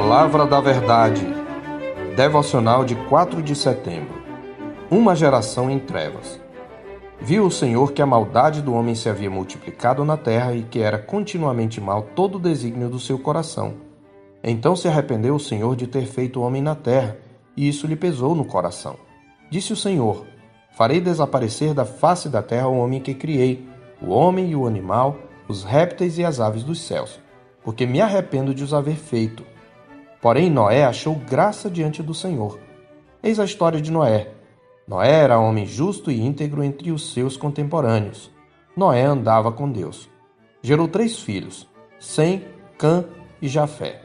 Palavra da Verdade. Devocional de 4 de setembro. Uma geração em trevas. Viu o Senhor que a maldade do homem se havia multiplicado na terra e que era continuamente mal todo o desígnio do seu coração. Então se arrependeu o Senhor de ter feito o homem na terra, e isso lhe pesou no coração. Disse o Senhor: Farei desaparecer da face da terra o homem que criei, o homem e o animal, os répteis e as aves dos céus, porque me arrependo de os haver feito. Porém, Noé achou graça diante do Senhor. Eis a história de Noé. Noé era homem justo e íntegro entre os seus contemporâneos. Noé andava com Deus. Gerou três filhos: Sem, Cã e Jafé.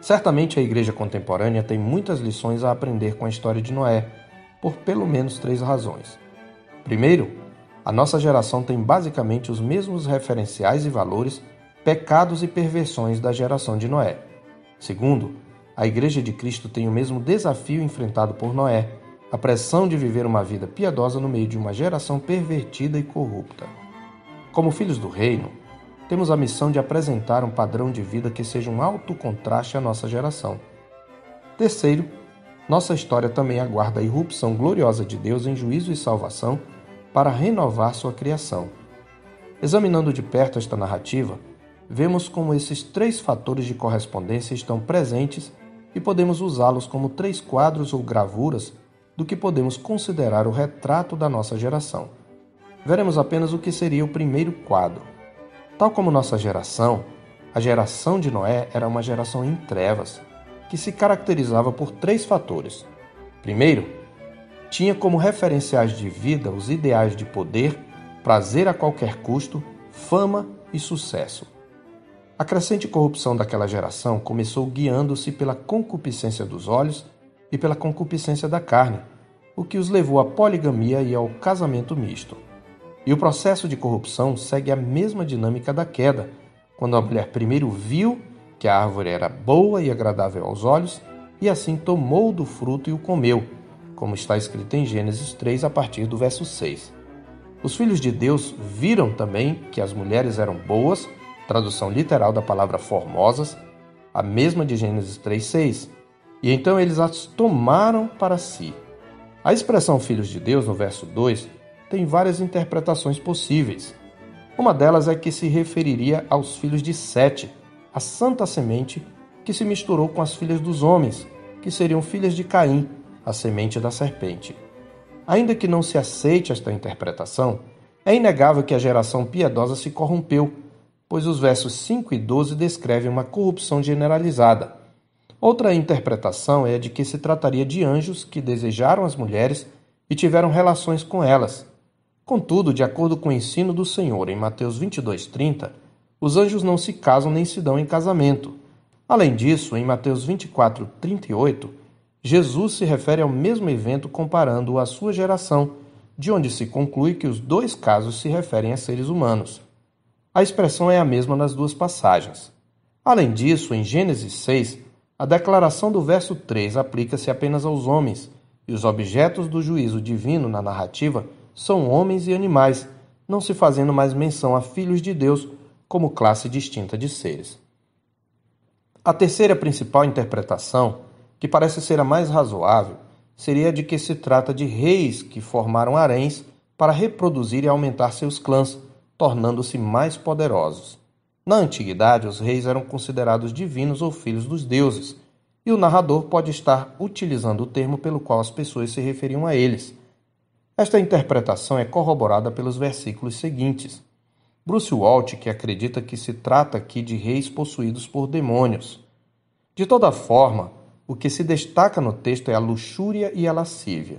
Certamente a igreja contemporânea tem muitas lições a aprender com a história de Noé, por pelo menos três razões. Primeiro, a nossa geração tem basicamente os mesmos referenciais e valores, pecados e perversões da geração de Noé. Segundo, a Igreja de Cristo tem o mesmo desafio enfrentado por Noé, a pressão de viver uma vida piedosa no meio de uma geração pervertida e corrupta. Como filhos do reino, temos a missão de apresentar um padrão de vida que seja um alto contraste à nossa geração. Terceiro, nossa história também aguarda a irrupção gloriosa de Deus em juízo e salvação para renovar sua criação. Examinando de perto esta narrativa, vemos como esses três fatores de correspondência estão presentes e podemos usá-los como três quadros ou gravuras do que podemos considerar o retrato da nossa geração. Veremos apenas o que seria o primeiro quadro. Tal como nossa geração, a geração de Noé era uma geração em trevas, que se caracterizava por três fatores. Primeiro, tinha como referenciais de vida os ideais de poder, prazer a qualquer custo, fama e sucesso. A crescente corrupção daquela geração começou guiando-se pela concupiscência dos olhos e pela concupiscência da carne, o que os levou à poligamia e ao casamento misto. E o processo de corrupção segue a mesma dinâmica da queda, quando a mulher primeiro viu que a árvore era boa e agradável aos olhos, e assim tomou do fruto e o comeu como está escrito em Gênesis 3, a partir do verso 6. Os filhos de Deus viram também que as mulheres eram boas, tradução literal da palavra formosas, a mesma de Gênesis 3:6. E então eles as tomaram para si. A expressão filhos de Deus no verso 2 tem várias interpretações possíveis. Uma delas é que se referiria aos filhos de Sete, a santa semente que se misturou com as filhas dos homens, que seriam filhas de Caim, a semente da serpente. Ainda que não se aceite esta interpretação, é inegável que a geração piedosa se corrompeu, pois os versos 5 e 12 descrevem uma corrupção generalizada. Outra interpretação é a de que se trataria de anjos que desejaram as mulheres e tiveram relações com elas. Contudo, de acordo com o ensino do Senhor em Mateus 22:30, os anjos não se casam nem se dão em casamento. Além disso, em Mateus 24:38, Jesus se refere ao mesmo evento comparando-o à sua geração, de onde se conclui que os dois casos se referem a seres humanos. A expressão é a mesma nas duas passagens. Além disso, em Gênesis 6, a declaração do verso 3 aplica-se apenas aos homens, e os objetos do juízo divino na narrativa são homens e animais, não se fazendo mais menção a filhos de Deus como classe distinta de seres. A terceira principal interpretação que parece ser a mais razoável, seria de que se trata de reis que formaram haréns para reproduzir e aumentar seus clãs, tornando-se mais poderosos. Na antiguidade, os reis eram considerados divinos ou filhos dos deuses, e o narrador pode estar utilizando o termo pelo qual as pessoas se referiam a eles. Esta interpretação é corroborada pelos versículos seguintes. Bruce Walt, que acredita que se trata aqui de reis possuídos por demônios. De toda forma, o que se destaca no texto é a luxúria e a lascívia.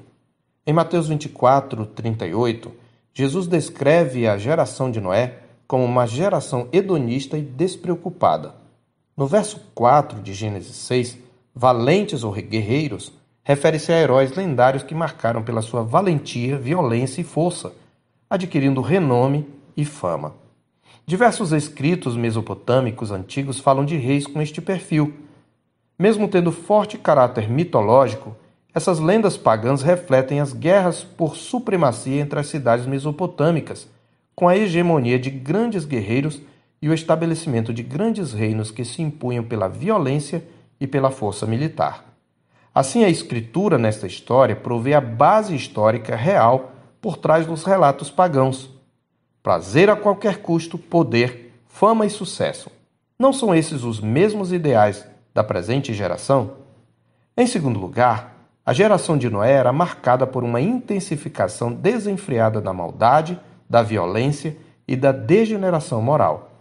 Em Mateus 24, 38, Jesus descreve a geração de Noé como uma geração hedonista e despreocupada. No verso 4 de Gênesis 6, valentes ou guerreiros refere-se a heróis lendários que marcaram pela sua valentia, violência e força, adquirindo renome e fama. Diversos escritos mesopotâmicos antigos falam de reis com este perfil mesmo tendo forte caráter mitológico, essas lendas pagãs refletem as guerras por supremacia entre as cidades mesopotâmicas, com a hegemonia de grandes guerreiros e o estabelecimento de grandes reinos que se impunham pela violência e pela força militar. Assim, a escritura nesta história provê a base histórica real por trás dos relatos pagãos. Prazer a qualquer custo, poder, fama e sucesso. Não são esses os mesmos ideais da presente geração? Em segundo lugar, a geração de Noé era marcada por uma intensificação desenfreada da maldade, da violência e da degeneração moral.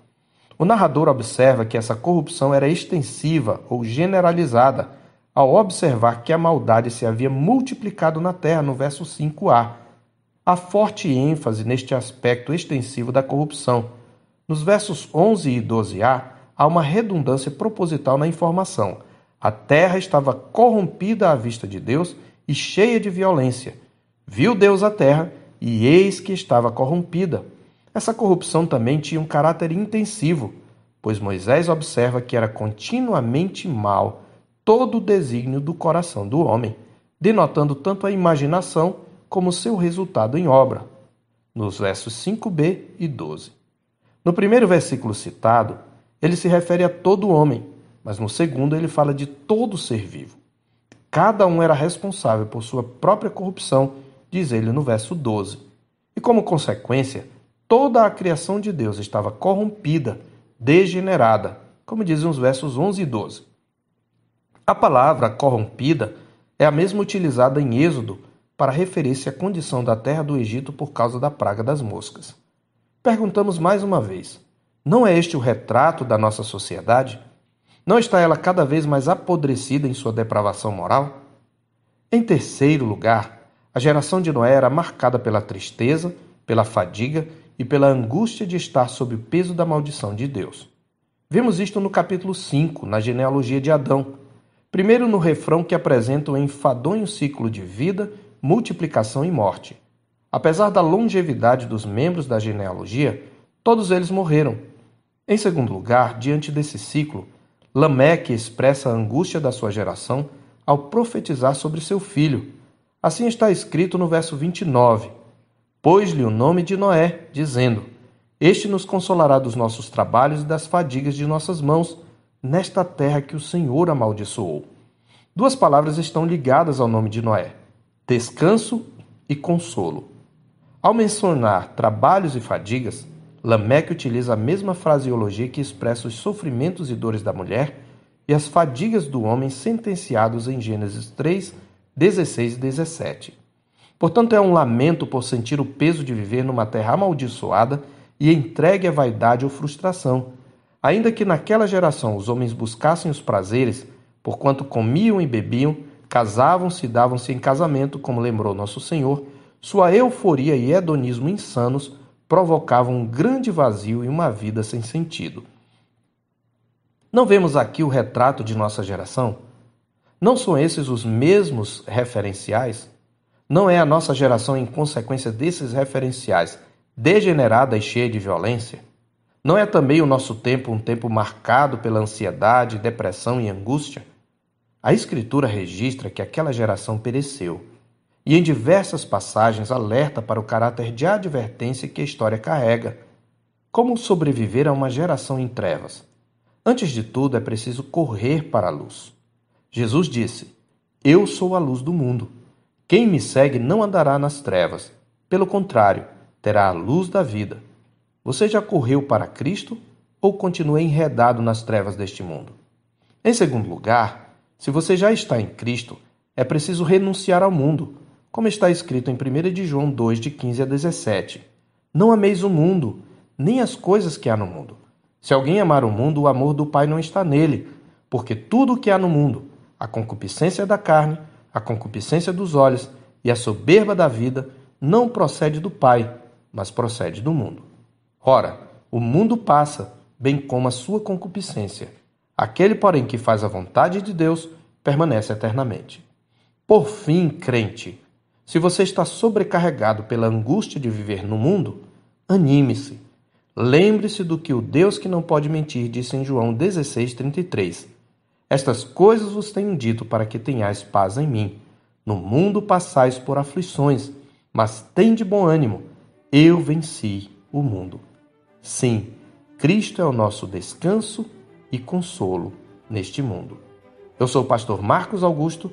O narrador observa que essa corrupção era extensiva ou generalizada ao observar que a maldade se havia multiplicado na terra, no verso 5a. Há forte ênfase neste aspecto extensivo da corrupção. Nos versos 11 e 12a, há uma redundância proposital na informação. A terra estava corrompida à vista de Deus e cheia de violência. Viu Deus a terra e eis que estava corrompida essa corrupção também tinha um caráter intensivo, pois Moisés observa que era continuamente mal todo o desígnio do coração do homem, denotando tanto a imaginação como seu resultado em obra, nos versos 5b e 12. No primeiro versículo citado, ele se refere a todo homem, mas no segundo ele fala de todo ser vivo. Cada um era responsável por sua própria corrupção, diz ele no verso 12. E como consequência, Toda a criação de Deus estava corrompida, degenerada, como dizem os versos 11 e 12. A palavra corrompida é a mesma utilizada em Êxodo para referir-se à condição da terra do Egito por causa da praga das moscas. Perguntamos mais uma vez: não é este o retrato da nossa sociedade? Não está ela cada vez mais apodrecida em sua depravação moral? Em terceiro lugar, a geração de Noé era marcada pela tristeza, pela fadiga e pela angústia de estar sob o peso da maldição de Deus. Vemos isto no capítulo 5, na genealogia de Adão. Primeiro no refrão que apresenta o enfadonho ciclo de vida, multiplicação e morte. Apesar da longevidade dos membros da genealogia, todos eles morreram. Em segundo lugar, diante desse ciclo, Lameque expressa a angústia da sua geração ao profetizar sobre seu filho. Assim está escrito no verso 29 pôs-lhe o nome de Noé, dizendo: Este nos consolará dos nossos trabalhos e das fadigas de nossas mãos, nesta terra que o Senhor amaldiçoou. Duas palavras estão ligadas ao nome de Noé: descanso e consolo. Ao mencionar trabalhos e fadigas, Lameque utiliza a mesma fraseologia que expressa os sofrimentos e dores da mulher e as fadigas do homem sentenciados em Gênesis 3, 16 e 17. Portanto, é um lamento por sentir o peso de viver numa terra amaldiçoada e entregue à vaidade ou frustração. Ainda que naquela geração os homens buscassem os prazeres, porquanto comiam e bebiam, casavam-se e davam-se em casamento, como lembrou nosso Senhor, sua euforia e hedonismo insanos provocavam um grande vazio e uma vida sem sentido. Não vemos aqui o retrato de nossa geração? Não são esses os mesmos referenciais? Não é a nossa geração em consequência desses referenciais degenerada e cheia de violência? Não é também o nosso tempo um tempo marcado pela ansiedade, depressão e angústia? A Escritura registra que aquela geração pereceu e, em diversas passagens, alerta para o caráter de advertência que a história carrega. Como sobreviver a uma geração em trevas? Antes de tudo, é preciso correr para a luz. Jesus disse: Eu sou a luz do mundo. Quem me segue não andará nas trevas, pelo contrário, terá a luz da vida. Você já correu para Cristo ou continua enredado nas trevas deste mundo? Em segundo lugar, se você já está em Cristo, é preciso renunciar ao mundo, como está escrito em 1 de João 2, de 15 a 17. Não ameis o mundo, nem as coisas que há no mundo. Se alguém amar o mundo, o amor do Pai não está nele, porque tudo o que há no mundo, a concupiscência da carne, a concupiscência dos olhos e a soberba da vida não procede do Pai, mas procede do mundo. Ora, o mundo passa, bem como a sua concupiscência. Aquele, porém, que faz a vontade de Deus permanece eternamente. Por fim, crente, se você está sobrecarregado pela angústia de viver no mundo, anime-se. Lembre-se do que o Deus que não pode mentir disse em João 16:33. Estas coisas vos tenho dito para que tenhais paz em mim. No mundo passais por aflições, mas tende bom ânimo. Eu venci o mundo. Sim, Cristo é o nosso descanso e consolo neste mundo. Eu sou o pastor Marcos Augusto,